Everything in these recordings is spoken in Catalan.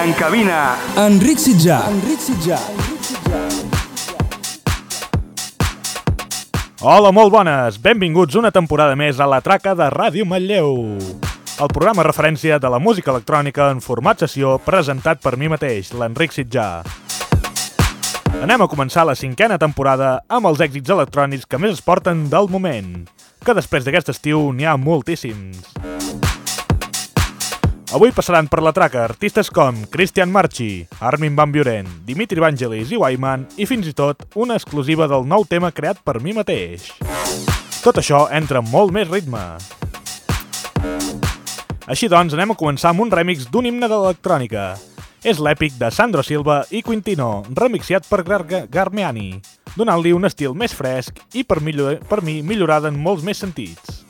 En cabina, Enric Sitjà. Enric Sitjà. Hola, molt bones! Benvinguts una temporada més a la traca de Ràdio Manlleu. El programa referència de la música electrònica en format sessió presentat per mi mateix, l'Enric Sitjà. Anem a començar la cinquena temporada amb els èxits electrònics que més es porten del moment, que després d'aquest estiu n'hi ha moltíssims. Avui passaran per la traca artistes com Christian Marchi, Armin Van Buren, Dimitri Vangelis i Wyman i fins i tot una exclusiva del nou tema creat per mi mateix. Tot això entra amb molt més ritme. Així doncs, anem a començar amb un remix d'un himne de l'electrònica. És l'èpic de Sandro Silva i Quintino, remixiat per Gar Garmiani, donant-li un estil més fresc i, per, millor per mi, millorada en molts més sentits.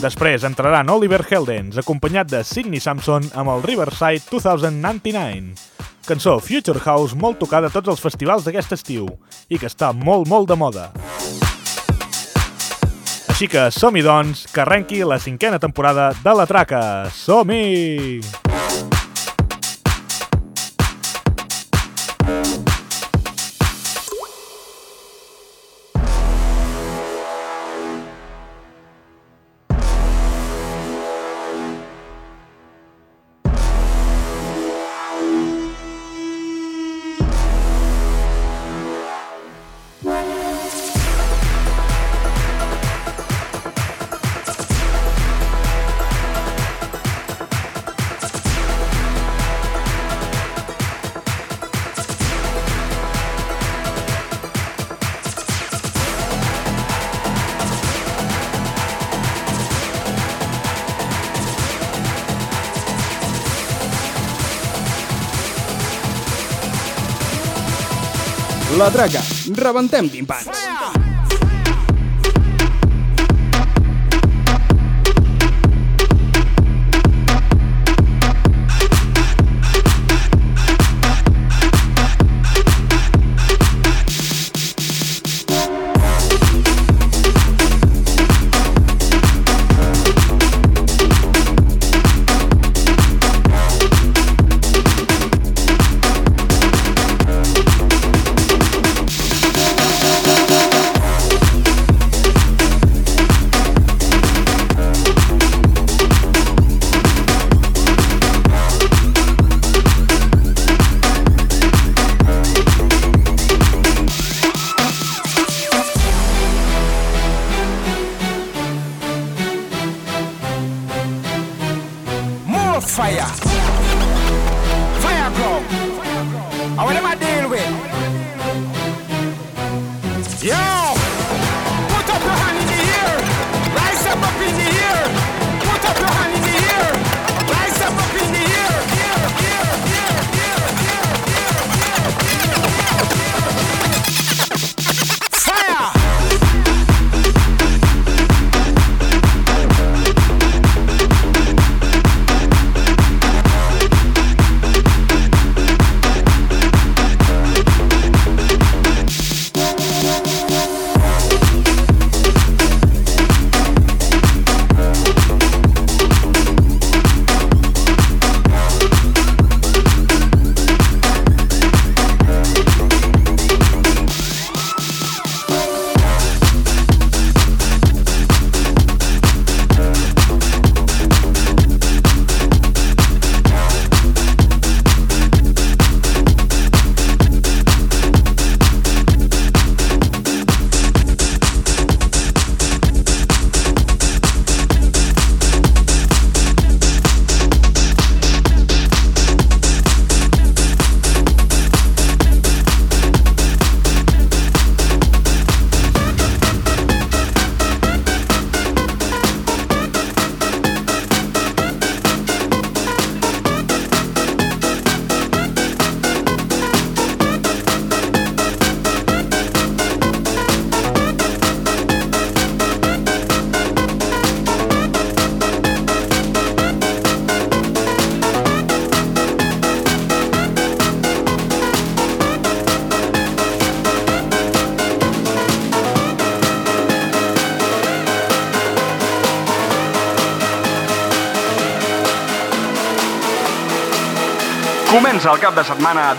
Després entraran Oliver Heldens, acompanyat de Sidney Samson amb el Riverside 2099, cançó Future House molt tocada a tots els festivals d'aquest estiu i que està molt, molt de moda. Així que som-hi, doncs, que arrenqui la cinquena temporada de La Traca. Som-hi! La traca. Rebentem timpans.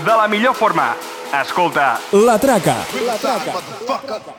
De la millor forma. Escolta, La Traca. La Traca.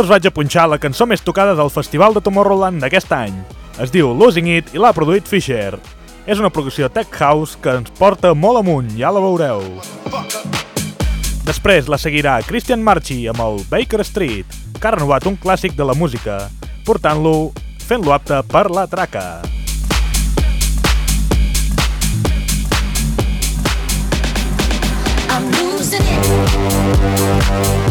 Ara us vaig a punxar la cançó més tocada del Festival de Tomorrowland d'aquest any. Es diu Losing It i l'ha produït Fisher. És una producció Tech House que ens porta molt amunt, ja la veureu. Després la seguirà Christian Marchi amb el Baker Street, que ha renovat un clàssic de la música, portant-lo, fent-lo apte per la traca. I'm losing it.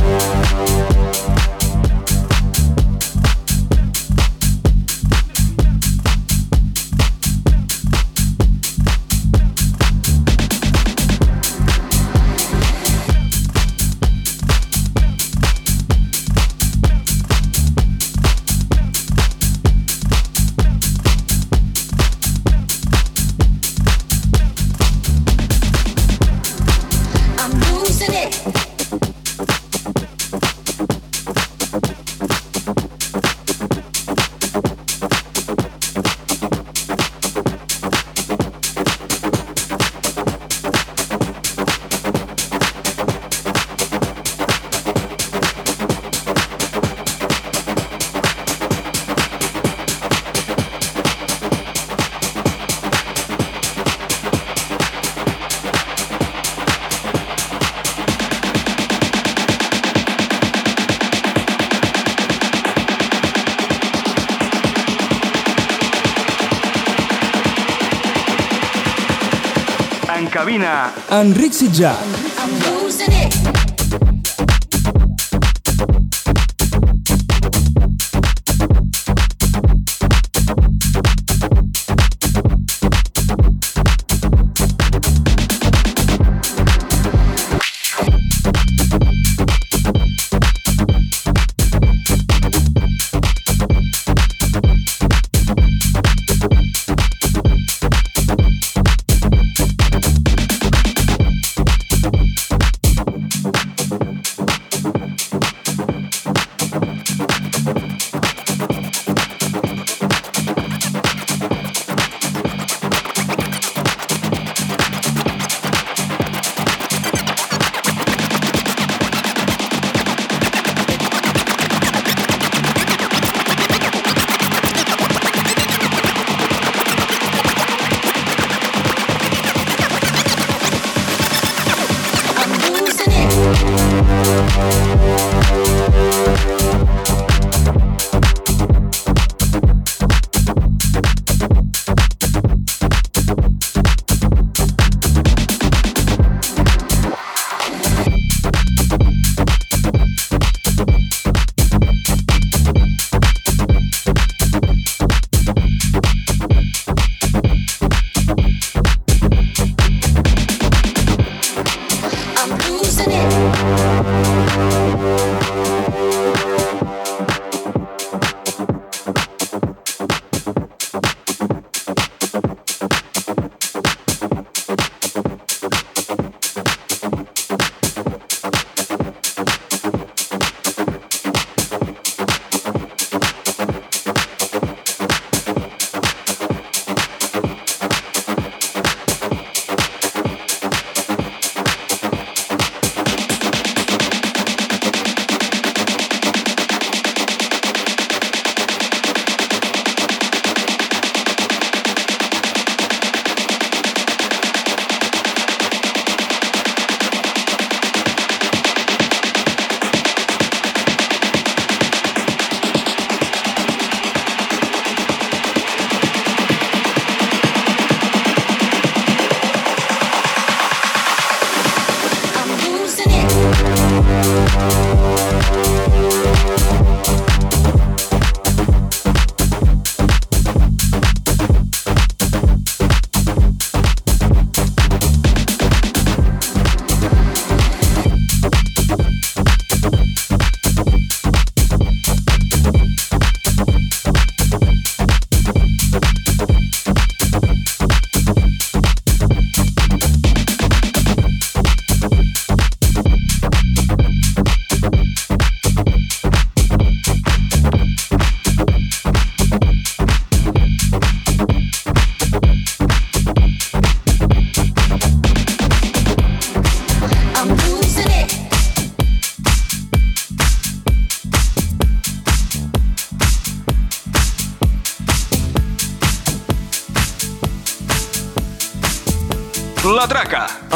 En cabina, Enric Sitjà.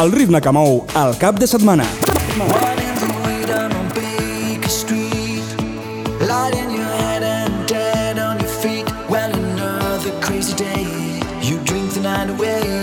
El ritme que mou el cap de setmana. One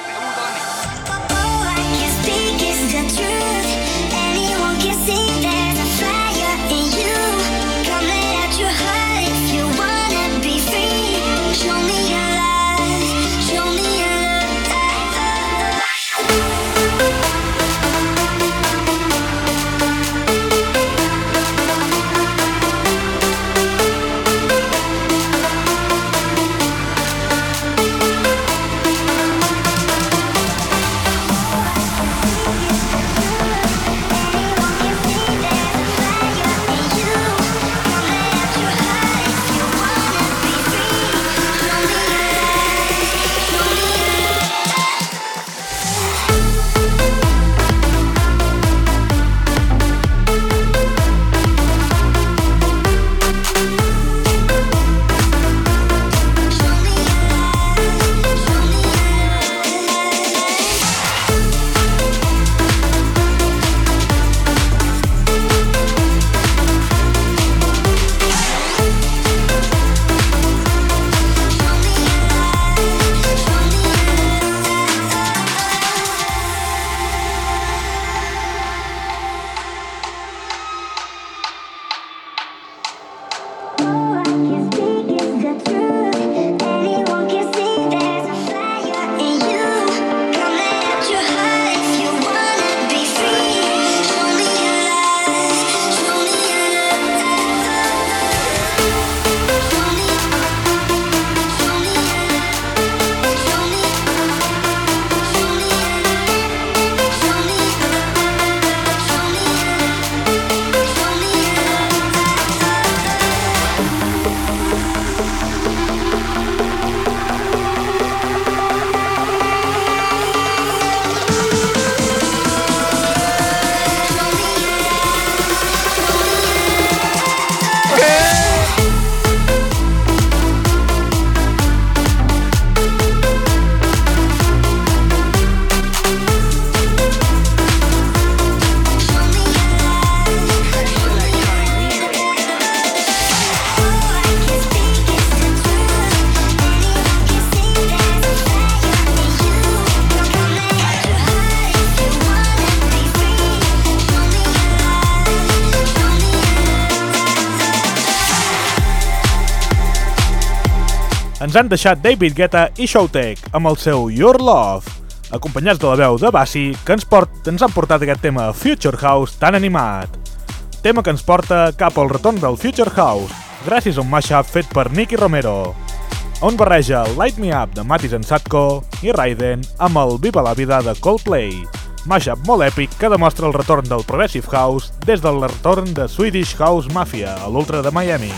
Ens han deixat David Guetta i Showtek amb el seu Your Love, acompanyats de la veu de Bassi, que ens, port, ens han portat aquest tema Future House tan animat. Tema que ens porta cap al retorn del Future House, gràcies a un mashup fet per Nicky Romero, on barreja Light Me Up de Matis en Satko i Raiden amb el Viva la Vida de Coldplay, mashup molt èpic que demostra el retorn del Progressive House des del retorn de Swedish House Mafia a l'Ultra de Miami.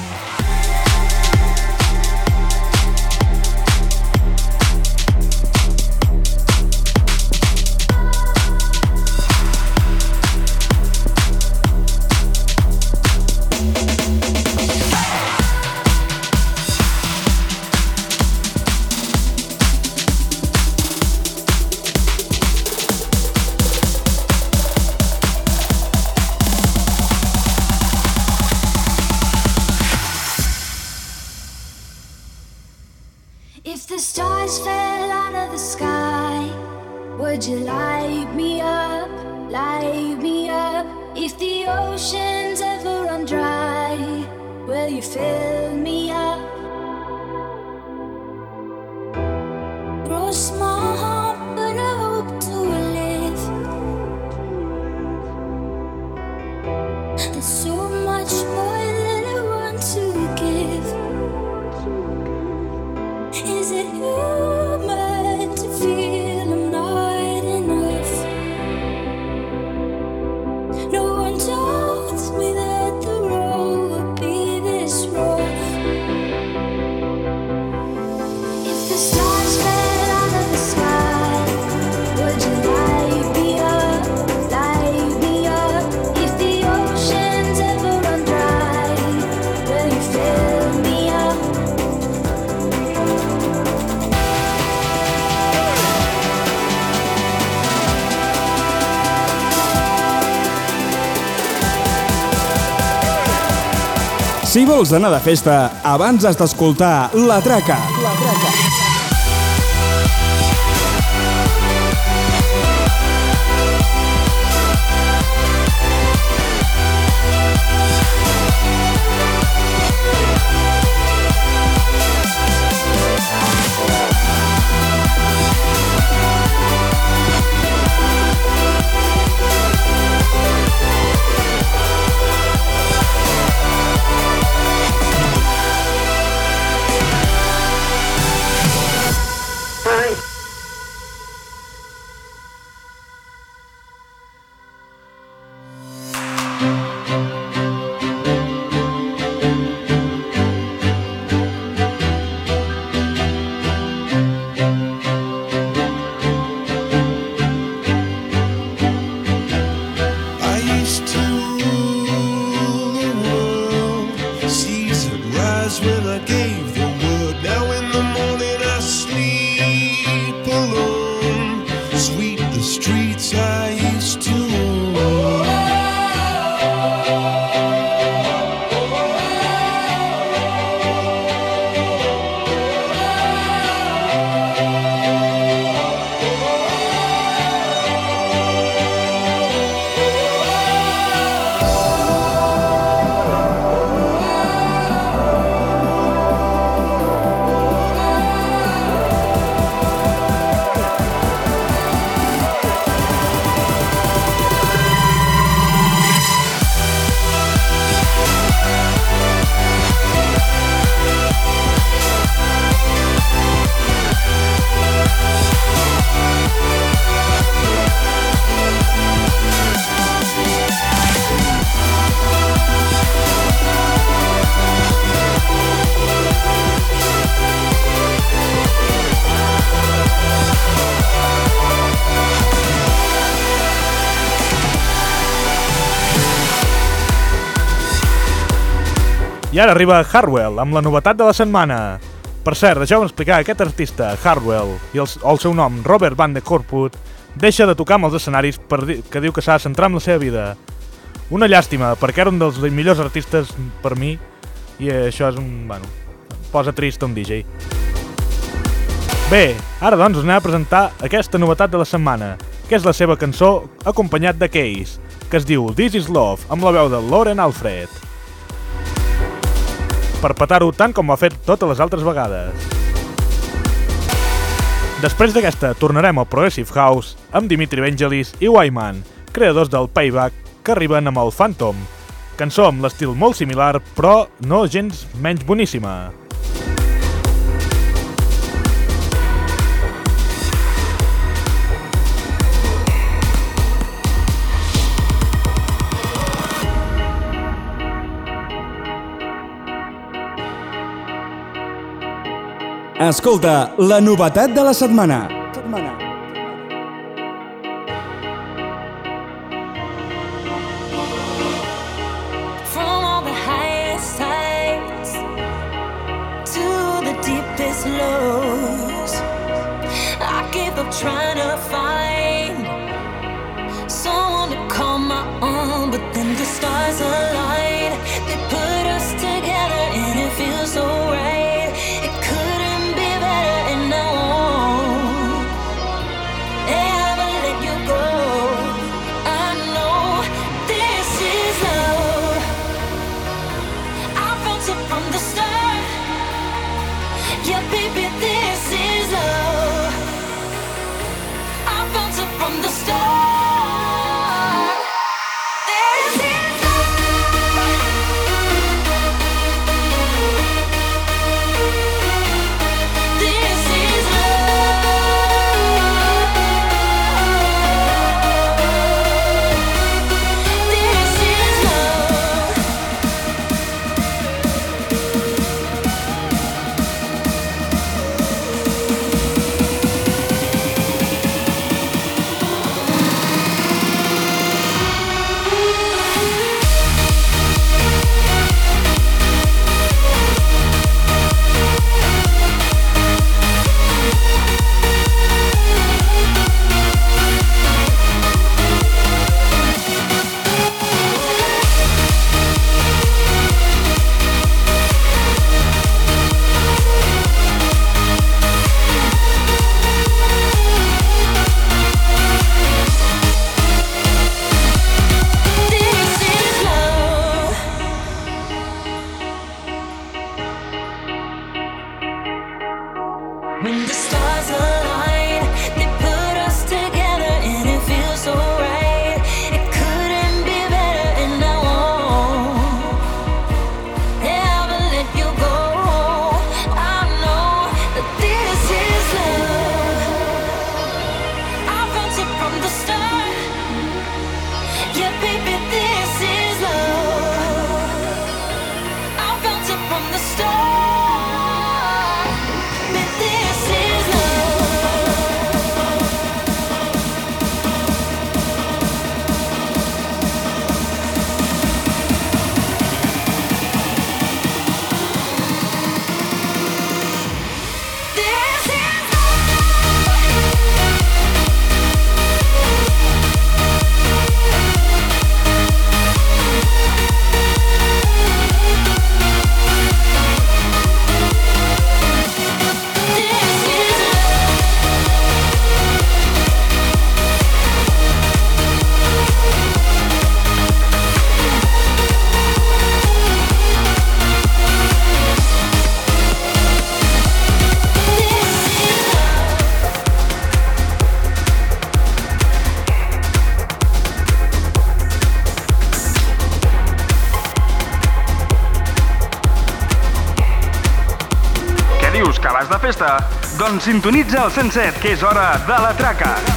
You light me up, light me up? If the oceans ever run dry, will you fill me up? Cross my heart, but I hope to live. There's so much more that I want to give. Is it human Si vols anar de festa, abans has d'escoltar La Traca. La Traca. Ara arriba Hardwell amb la novetat de la setmana. Per cert, deixeu-me explicar, aquest artista, Hardwell, i el, el seu nom, Robert Van de Corput, deixa de tocar amb els escenaris per dir, que diu que s'ha de centrar en la seva vida. Una llàstima, perquè era un dels millors artistes per mi, i això és un... bueno, posa trist un DJ. Bé, ara doncs anem a presentar aquesta novetat de la setmana, que és la seva cançó acompanyat de Case, que es diu This is Love, amb la veu de Lauren Alfred per petar-ho tant com ho ha fet totes les altres vegades. Després d'aquesta, tornarem al Progressive House amb Dimitri Vangelis i Wyman, creadors del Payback, que arriben amb el Phantom, cançó amb l'estil molt similar, però no gens menys boníssima. Escolta, la novetat de la setmana. setmana. From When the stars Doncs sintonitza el 107, que és hora de la traca.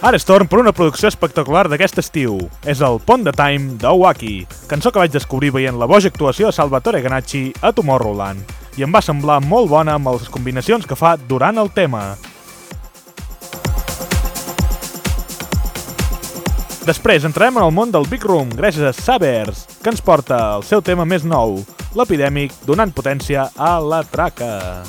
Torn per una producció espectacular d'aquest estiu. És el Pont de Time d'Owaki, cançó que vaig descobrir veient la boja actuació de Salvatore Ganacci a Tomorrowland, i em va semblar molt bona amb les combinacions que fa durant el tema. Després entrarem en el món del Big Room gràcies a Sabers, que ens porta el seu tema més nou, l'epidèmic donant potència a la traca.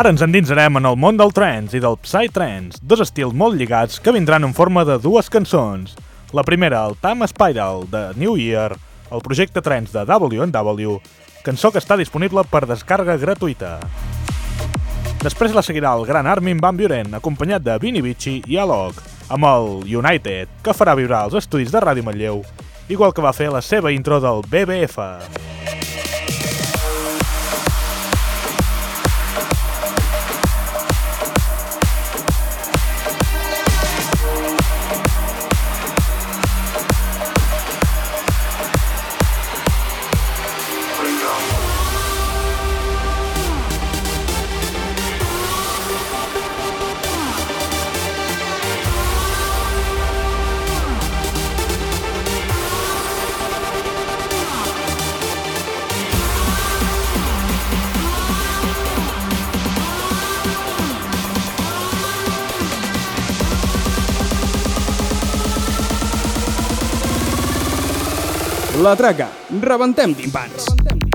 Ara ens endinsarem en el món del trance i del psytrance, dos estils molt lligats que vindran en forma de dues cançons. La primera, el Time Spiral de New Year, el projecte trance de W&W, cançó que està disponible per descàrrega gratuïta. Després la seguirà el gran Armin Van Buren, acompanyat de Vinny Vici i Alok, amb el United, que farà vibrar els estudis de Ràdio Manlleu, igual que va fer la seva intro del BBF. La traca, rebentem timpans. Thank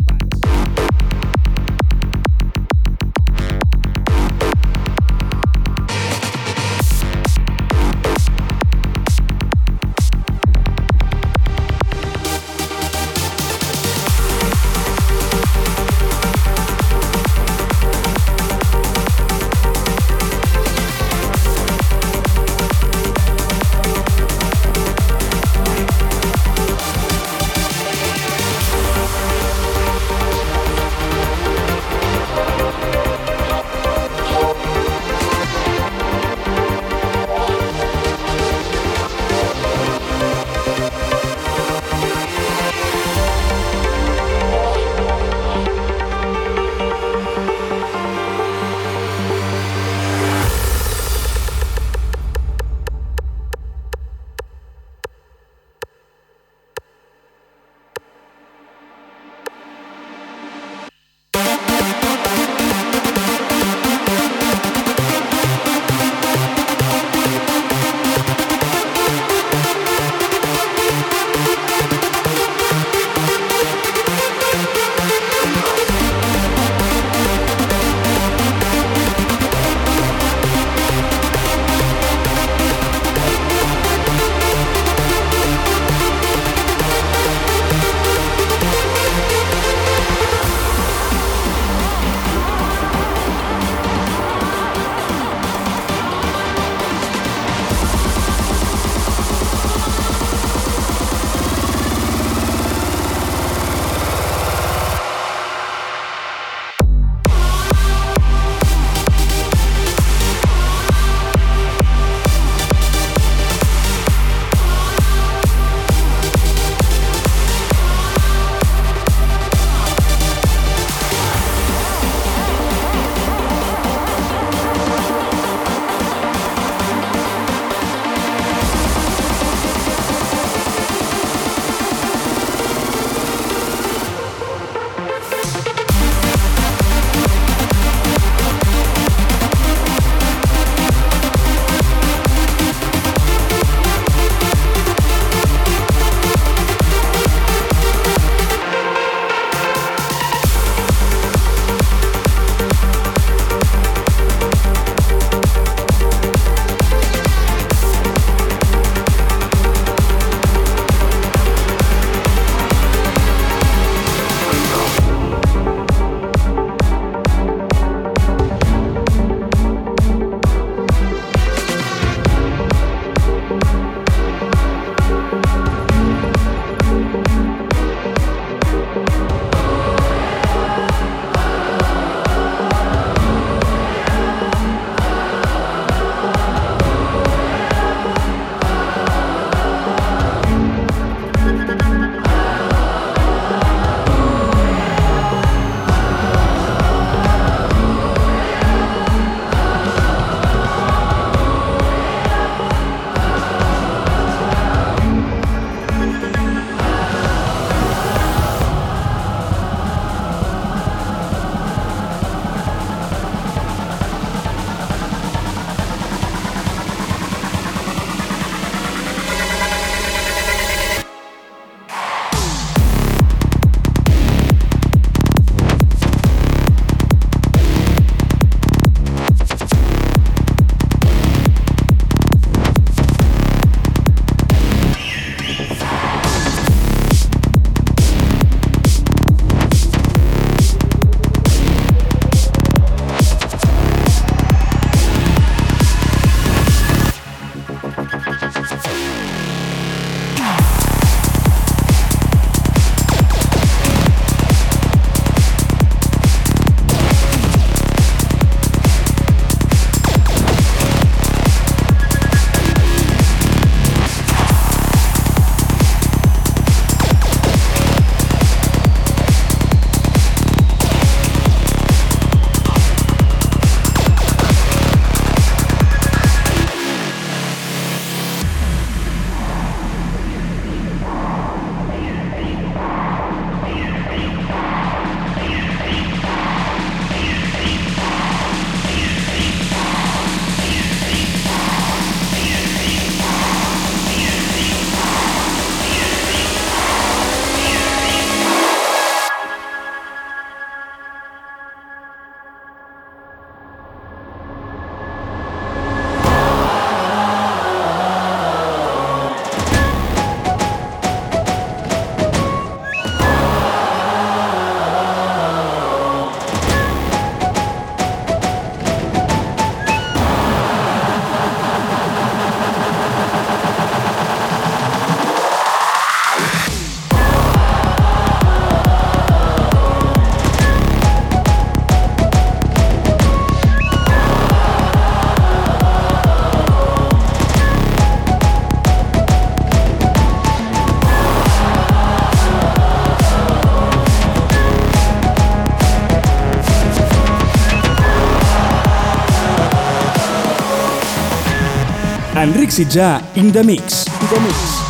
Enric Sitjà, in the mix. In the mix.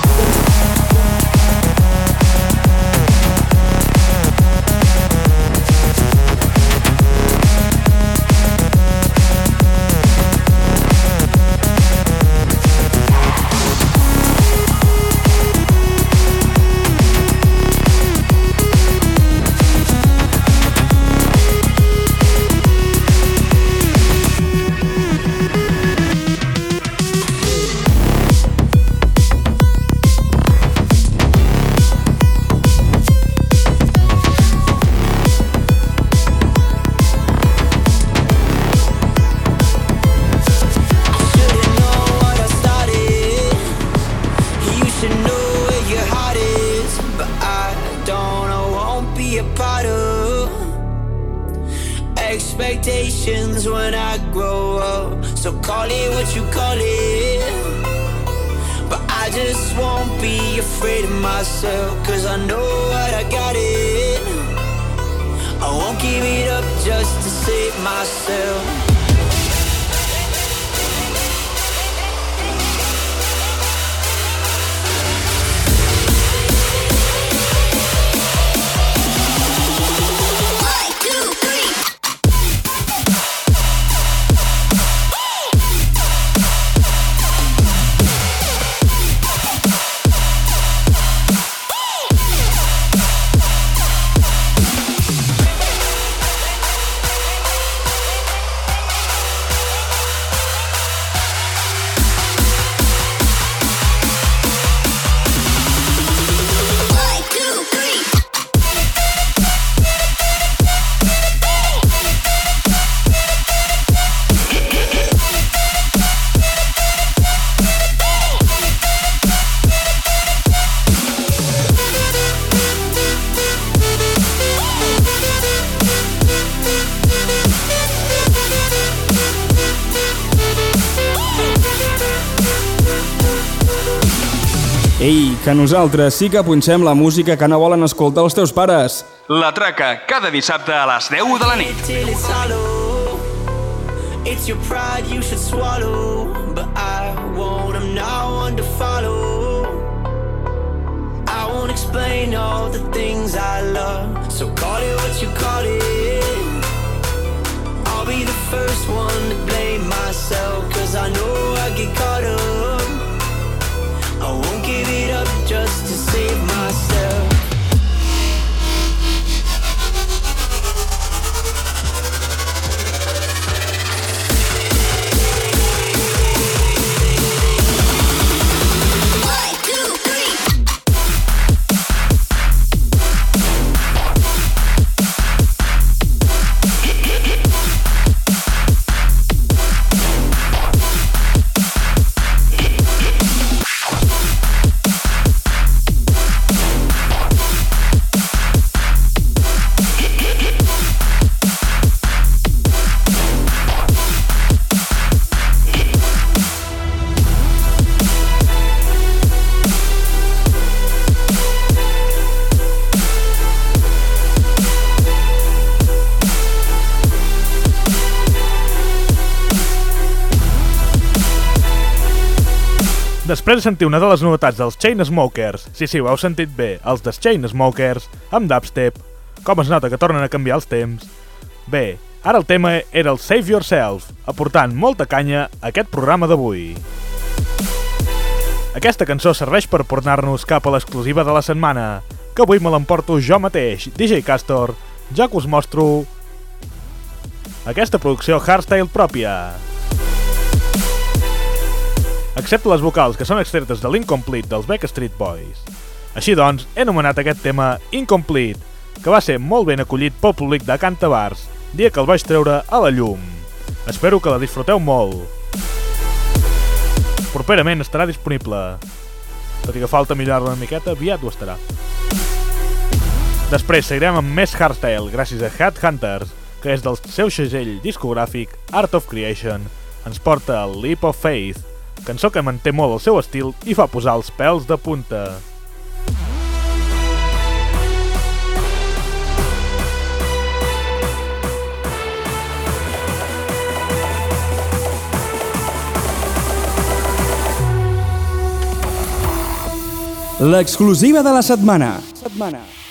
Nosaltres sí que punxem la música que no volen escoltar els teus pares. La Traca, cada dissabte a les 10 de la nit. It's your pride you should swallow, but I won't. I'm not one to follow. I won't explain all the things I love, so call it what you call it. I'll be the first one to blame myself, Després de sentir una de les novetats dels Chainsmokers, sí, sí, ho heu sentit bé, els dels Chainsmokers, amb dubstep, com es nota que tornen a canviar els temps. Bé, ara el tema era el Save Yourself, aportant molta canya a aquest programa d'avui. Aquesta cançó serveix per portar-nos cap a l'exclusiva de la setmana, que avui me l'emporto jo mateix, DJ Castor, ja que us mostro aquesta producció hardstyle pròpia. Excepte les vocals que són extretes de l'Incomplete dels Backstreet Boys. Així doncs, he anomenat aquest tema Incomplete, que va ser molt ben acollit pel públic de Cantabars, dia que el vaig treure a la llum. Espero que la disfruteu molt. Properament estarà disponible. Tot i que falta millorar-la una miqueta, aviat ho estarà. Després seguirem amb més hardstyle gràcies a Headhunters, que és del seu segell discogràfic Art of Creation, ens porta el Leap of Faith, cançó que manté molt el seu estil i fa posar els pèls de punta. L'exclusiva de la setmana. setmana.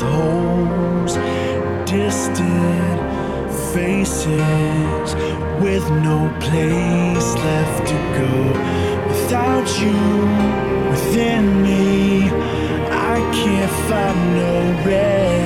With holes. Distant faces with no place left to go. Without you within me, I can't find no rest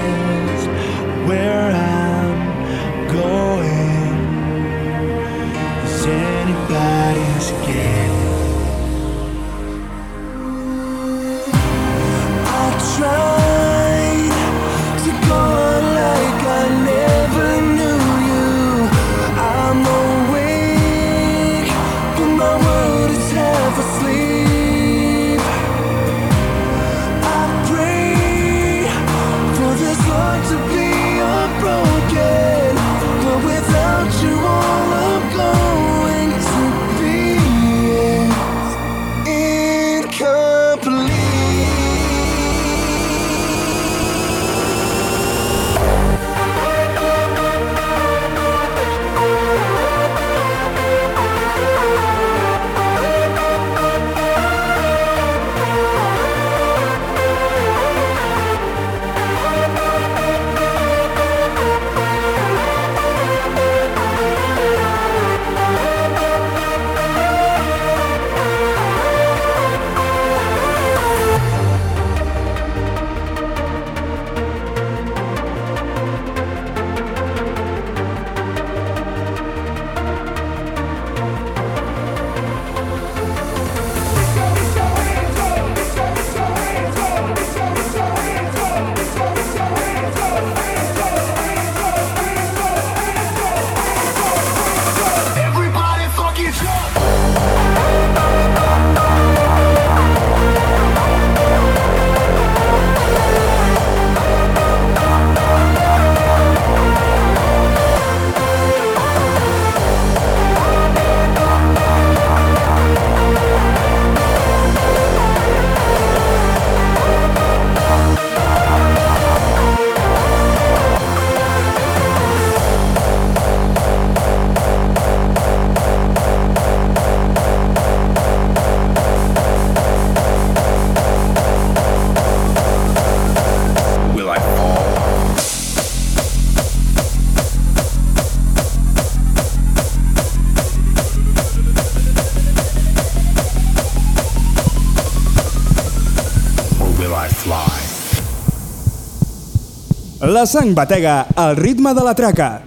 La sang batega al ritme de la traca.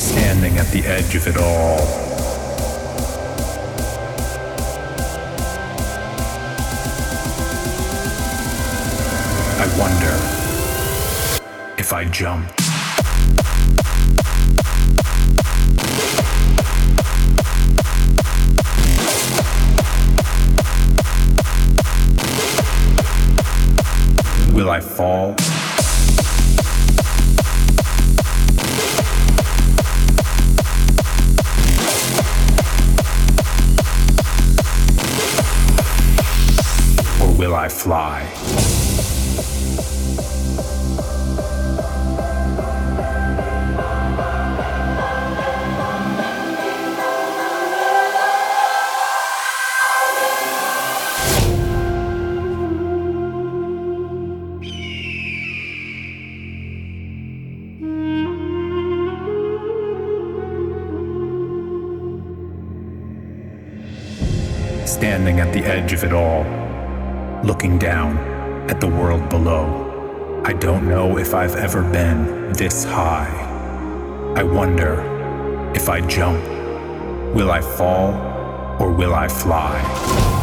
Standing at the edge of it all. I wonder if I jump. Will I fall? Or will I fly? Looking down at the world below. I don't know if I've ever been this high. I wonder if I jump, will I fall or will I fly?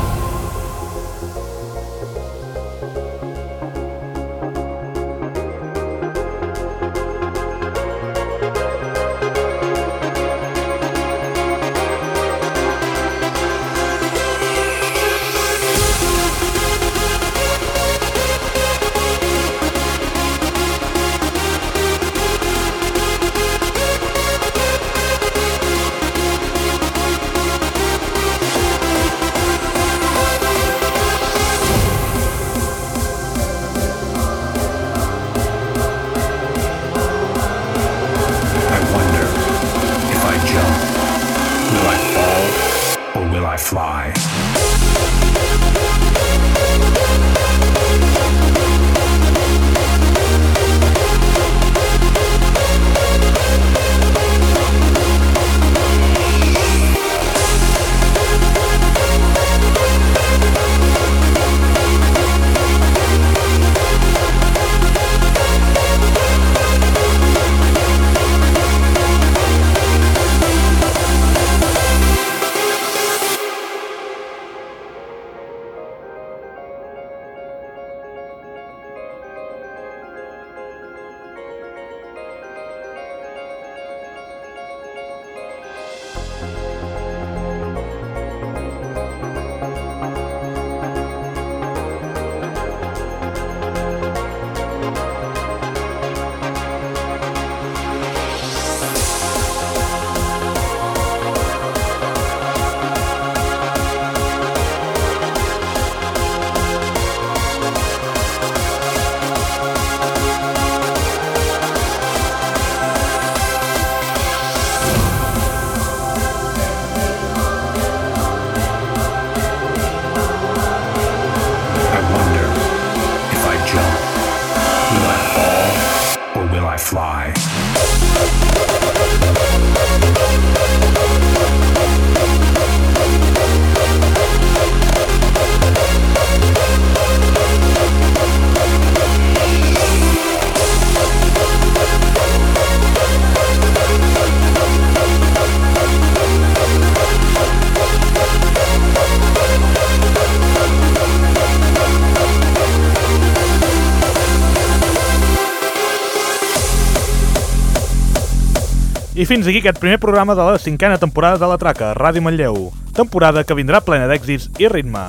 I fins aquí aquest primer programa de la cinquena temporada de La Traca, Ràdio Manlleu. Temporada que vindrà plena d'èxits i ritme.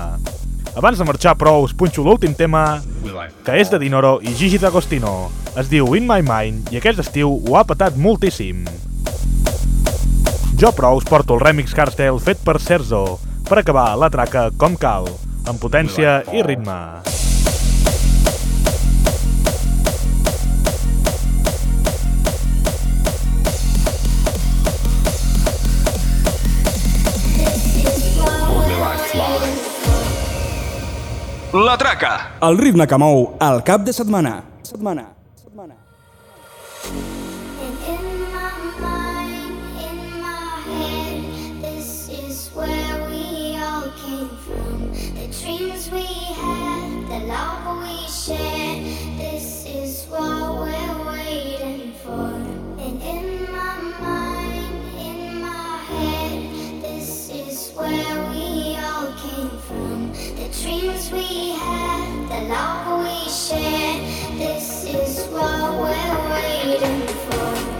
Abans de marxar, però, us punxo l'últim tema, que és de Dinoro i Gigi D'Agostino. Es diu In My Mind i aquest estiu ho ha patat moltíssim. Jo, però, us porto el remix Cartel fet per Serzo, per acabar la traca com cal, amb potència i ritme. La Traca. El ritme que mou el cap de setmana. Setmana. Setmana. And in this is what we're waiting for.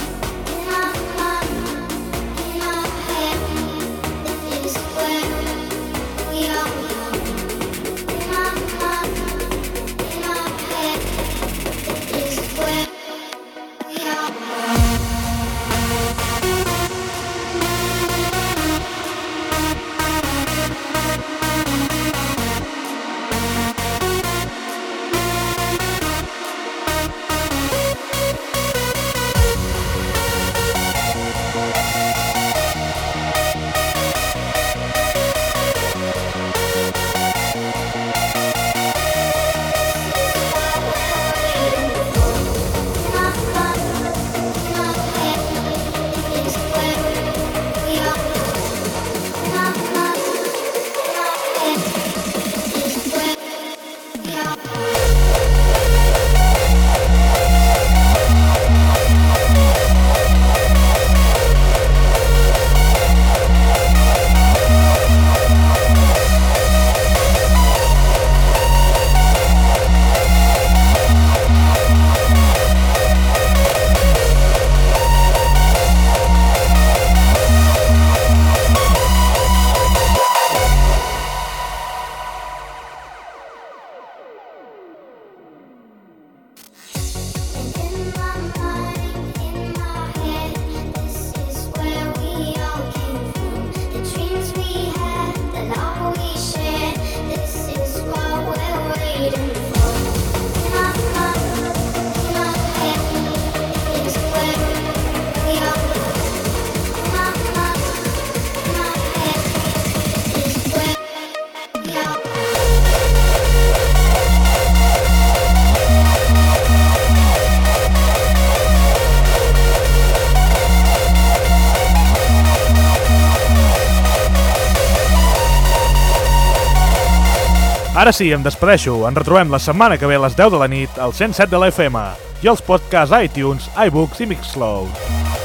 Ara sí, em despedeixo. Ens retrobem la setmana que ve a les 10 de la nit al 107 de la FM i els podcasts iTunes, iBooks i Mixcloud.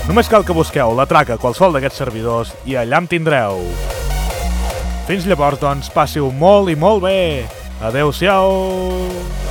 Només cal que busqueu la traca a qualsevol d'aquests servidors i allà em tindreu. Fins llavors, doncs, passiu molt i molt bé. Adeu-siau.